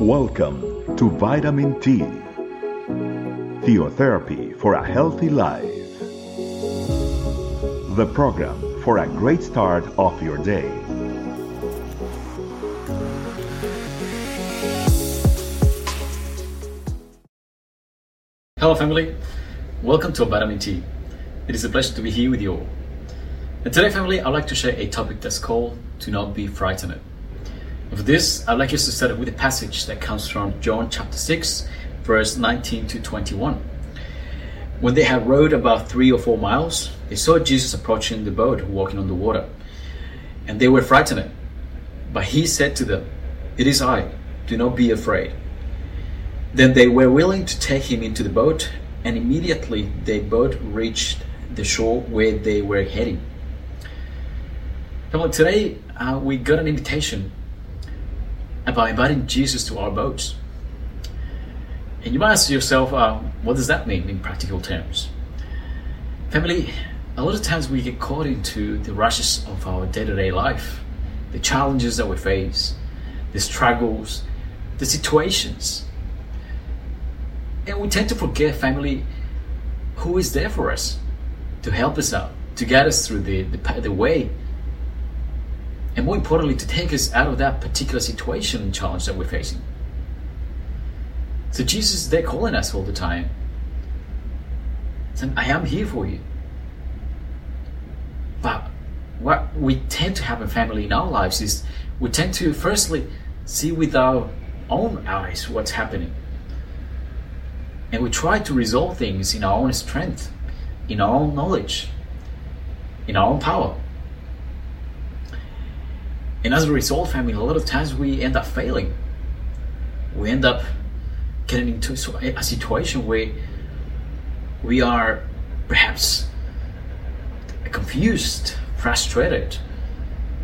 Welcome to Vitamin T, Theotherapy for a Healthy Life, the program for a great start of your day. Hello, family. Welcome to Vitamin T. It is a pleasure to be here with you all. And today, family, I'd like to share a topic that's called To Not Be Frightened." For this, I'd like us to start with a passage that comes from John chapter 6, verse 19 to 21. When they had rowed about three or four miles, they saw Jesus approaching the boat, walking on the water. And they were frightened. But he said to them, It is I, do not be afraid. Then they were willing to take him into the boat, and immediately they both reached the shore where they were heading. Well, today uh, we got an invitation about inviting Jesus to our boats. And you might ask yourself, uh, what does that mean in practical terms? Family, a lot of times we get caught into the rushes of our day to day life, the challenges that we face, the struggles, the situations. And we tend to forget, family, who is there for us to help us out, to get us through the, the, the way and more importantly, to take us out of that particular situation and challenge that we're facing. So Jesus is there calling us all the time. Saying, I am here for you. But what we tend to have in family in our lives is we tend to firstly see with our own eyes what's happening. And we try to resolve things in our own strength, in our own knowledge, in our own power. And as a result, family, a lot of times we end up failing. We end up getting into a situation where we are perhaps confused, frustrated.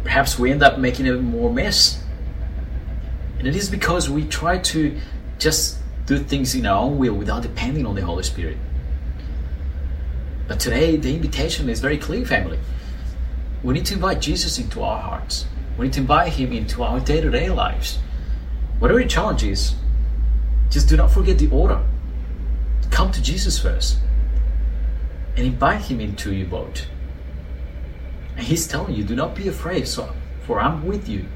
Perhaps we end up making a more mess. And it is because we try to just do things in our own will without depending on the Holy Spirit. But today, the invitation is very clear, family. We need to invite Jesus into our hearts. We need to invite Him into our day to day lives. Whatever your challenge is, just do not forget the order. Come to Jesus first and invite Him into your boat. And He's telling you, do not be afraid, for I'm with you.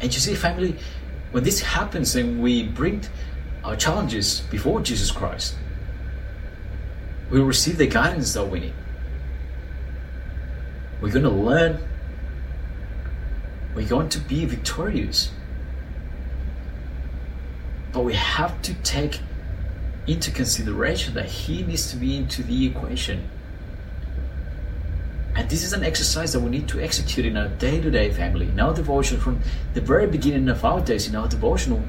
And you see, family, when this happens and we bring our challenges before Jesus Christ, we receive the guidance that we need. We're going to learn. We're going to be victorious. But we have to take into consideration that He needs to be into the equation. And this is an exercise that we need to execute in our day to day family, in our devotion from the very beginning of our days, in our devotional.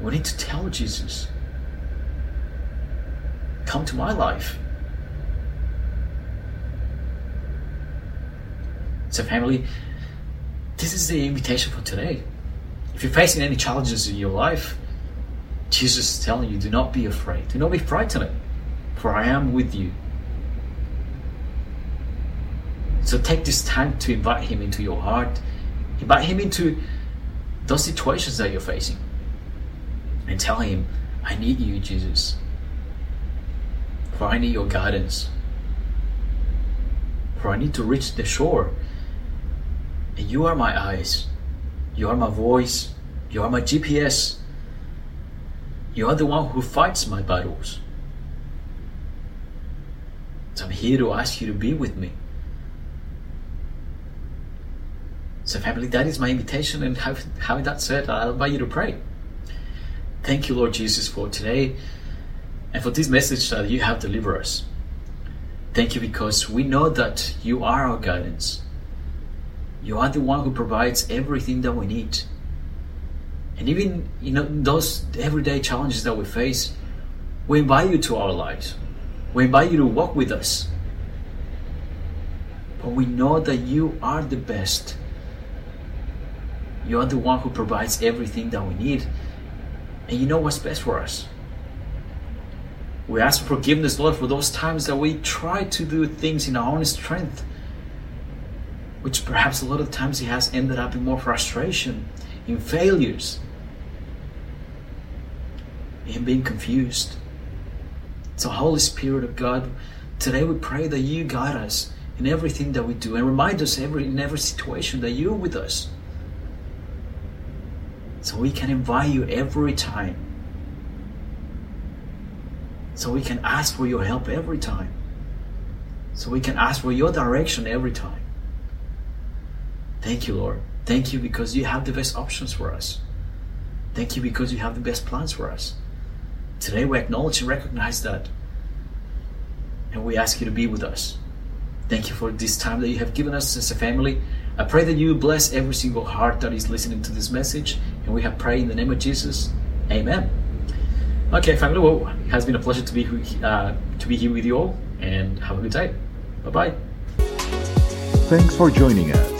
We need to tell Jesus, Come to my life. So, family, this is the invitation for today. If you're facing any challenges in your life, Jesus is telling you, do not be afraid. Do not be frightened, for I am with you. So take this time to invite Him into your heart, invite Him into those situations that you're facing, and tell Him, I need you, Jesus, for I need your guidance, for I need to reach the shore and you are my eyes. You are my voice. You are my GPS. You are the one who fights my battles. So I'm here to ask you to be with me. So, family, that is my invitation. And having that said, I'll invite you to pray. Thank you, Lord Jesus, for today and for this message that you have delivered us. Thank you because we know that you are our guidance. You are the one who provides everything that we need. And even you know those everyday challenges that we face, we invite you to our lives. We invite you to walk with us. But we know that you are the best. You are the one who provides everything that we need. And you know what's best for us. We ask for forgiveness, Lord, for those times that we try to do things in our own strength which perhaps a lot of times it has ended up in more frustration, in failures, in being confused. So, Holy Spirit of God, today we pray that you guide us in everything that we do and remind us every in every situation that you're with us. So we can invite you every time. So we can ask for your help every time. So we can ask for your direction every time. Thank you, Lord. Thank you because you have the best options for us. Thank you because you have the best plans for us. Today we acknowledge and recognize that. And we ask you to be with us. Thank you for this time that you have given us as a family. I pray that you bless every single heart that is listening to this message. And we have prayed in the name of Jesus. Amen. Okay, family. Well, it has been a pleasure to be uh, to be here with you all, and have a good day. Bye bye. Thanks for joining us.